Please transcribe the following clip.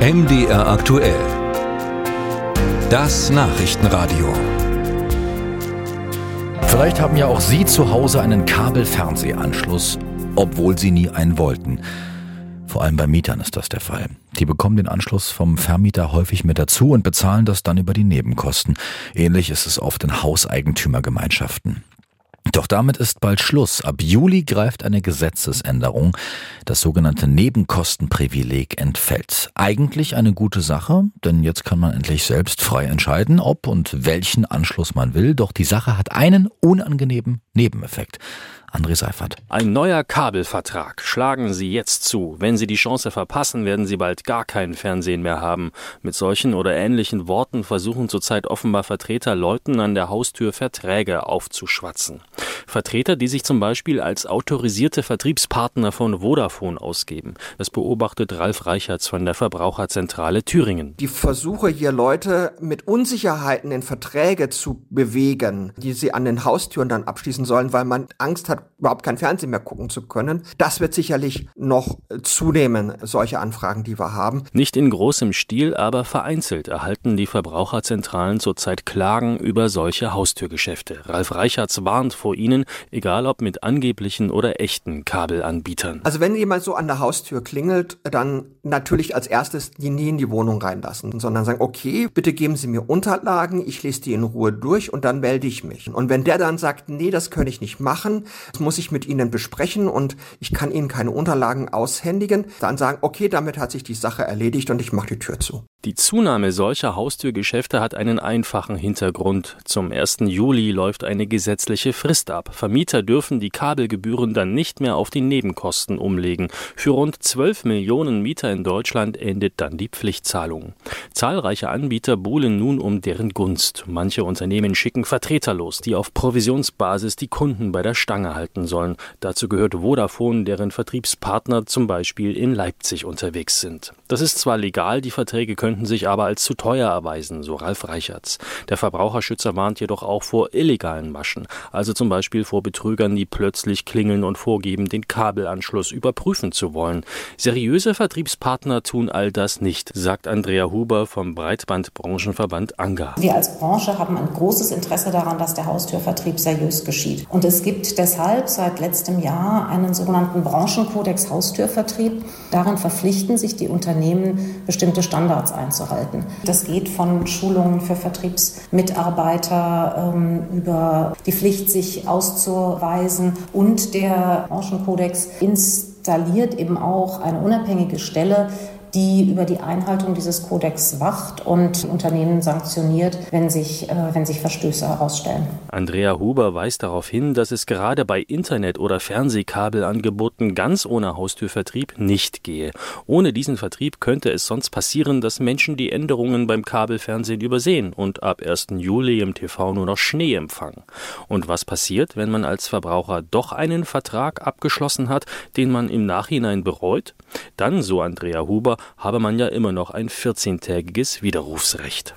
MDR aktuell. Das Nachrichtenradio. Vielleicht haben ja auch Sie zu Hause einen Kabelfernsehanschluss, obwohl Sie nie einen wollten. Vor allem bei Mietern ist das der Fall. Die bekommen den Anschluss vom Vermieter häufig mit dazu und bezahlen das dann über die Nebenkosten. Ähnlich ist es oft in Hauseigentümergemeinschaften. Doch damit ist bald Schluss. Ab Juli greift eine Gesetzesänderung. Das sogenannte Nebenkostenprivileg entfällt. Eigentlich eine gute Sache, denn jetzt kann man endlich selbst frei entscheiden, ob und welchen Anschluss man will. Doch die Sache hat einen unangenehmen Nebeneffekt. André Seifert. Ein neuer Kabelvertrag. Schlagen Sie jetzt zu. Wenn Sie die Chance verpassen, werden Sie bald gar kein Fernsehen mehr haben. Mit solchen oder ähnlichen Worten versuchen zurzeit offenbar Vertreter Leuten an der Haustür Verträge aufzuschwatzen. Vertreter, die sich zum Beispiel als autorisierte Vertriebspartner von Vodafone ausgeben. Das beobachtet Ralf Reichertz von der Verbraucherzentrale Thüringen. Die Versuche hier Leute mit Unsicherheiten in Verträge zu bewegen, die sie an den Haustüren dann abschließen sollen, weil man Angst hat, überhaupt kein Fernsehen mehr gucken zu können. Das wird sicherlich noch zunehmen, solche Anfragen, die wir haben. Nicht in großem Stil, aber vereinzelt erhalten die Verbraucherzentralen zurzeit Klagen über solche Haustürgeschäfte. Ralf Reichertz warnt vor ihnen, egal ob mit angeblichen oder echten Kabelanbietern. Also wenn jemand so an der Haustür klingelt, dann natürlich als erstes die nie in die Wohnung reinlassen, sondern sagen, okay, bitte geben Sie mir Unterlagen, ich lese die in Ruhe durch und dann melde ich mich. Und wenn der dann sagt, nee, das kann ich nicht machen, das muss ich mit Ihnen besprechen und ich kann Ihnen keine Unterlagen aushändigen, dann sagen, okay, damit hat sich die Sache erledigt und ich mache die Tür zu. Die Zunahme solcher Haustürgeschäfte hat einen einfachen Hintergrund. Zum 1. Juli läuft eine gesetzliche Frist ab. Vermieter dürfen die Kabelgebühren dann nicht mehr auf die Nebenkosten umlegen. Für rund 12 Millionen Mieter in Deutschland endet dann die Pflichtzahlung. Zahlreiche Anbieter buhlen nun um deren Gunst. Manche Unternehmen schicken Vertreter los, die auf Provisionsbasis die Kunden bei der Stange halten sollen. Dazu gehört Vodafone, deren Vertriebspartner zum Beispiel in Leipzig unterwegs sind. Das ist zwar legal, die Verträge könnten sich aber als zu teuer erweisen, so Ralf Reichertz. Der Verbraucherschützer warnt jedoch auch vor illegalen Maschen, also zum Beispiel vor Betrügern, die plötzlich klingeln und vorgeben, den Kabelanschluss überprüfen zu wollen. Seriöse Vertriebspartner tun all das nicht, sagt Andrea Huber vom Breitbandbranchenverband ANGA. Wir als Branche haben ein großes Interesse daran, dass der Haustürvertrieb seriös geschieht. Und es gibt deshalb seit letztem Jahr einen sogenannten Branchenkodex Haustürvertrieb. Darin verpflichten sich die Unternehmen, bestimmte Standards einzuhalten. Das geht von Schulungen für Vertriebsmitarbeiter ähm, über die Pflicht, sich auszuweisen und der Branchenkodex installiert eben auch eine unabhängige Stelle, die über die Einhaltung dieses Kodex wacht und Unternehmen sanktioniert, wenn sich, äh, wenn sich Verstöße herausstellen. Andrea Huber weist darauf hin, dass es gerade bei Internet- oder Fernsehkabelangeboten ganz ohne Haustürvertrieb nicht gehe. Ohne diesen Vertrieb könnte es sonst passieren, dass Menschen die Änderungen beim Kabelfernsehen übersehen und ab 1. Juli im TV nur noch Schnee empfangen. Und was passiert, wenn man als Verbraucher doch einen Vertrag abgeschlossen hat, den man im Nachhinein bereut? Dann, so Andrea Huber, habe man ja immer noch ein 14-tägiges Widerrufsrecht.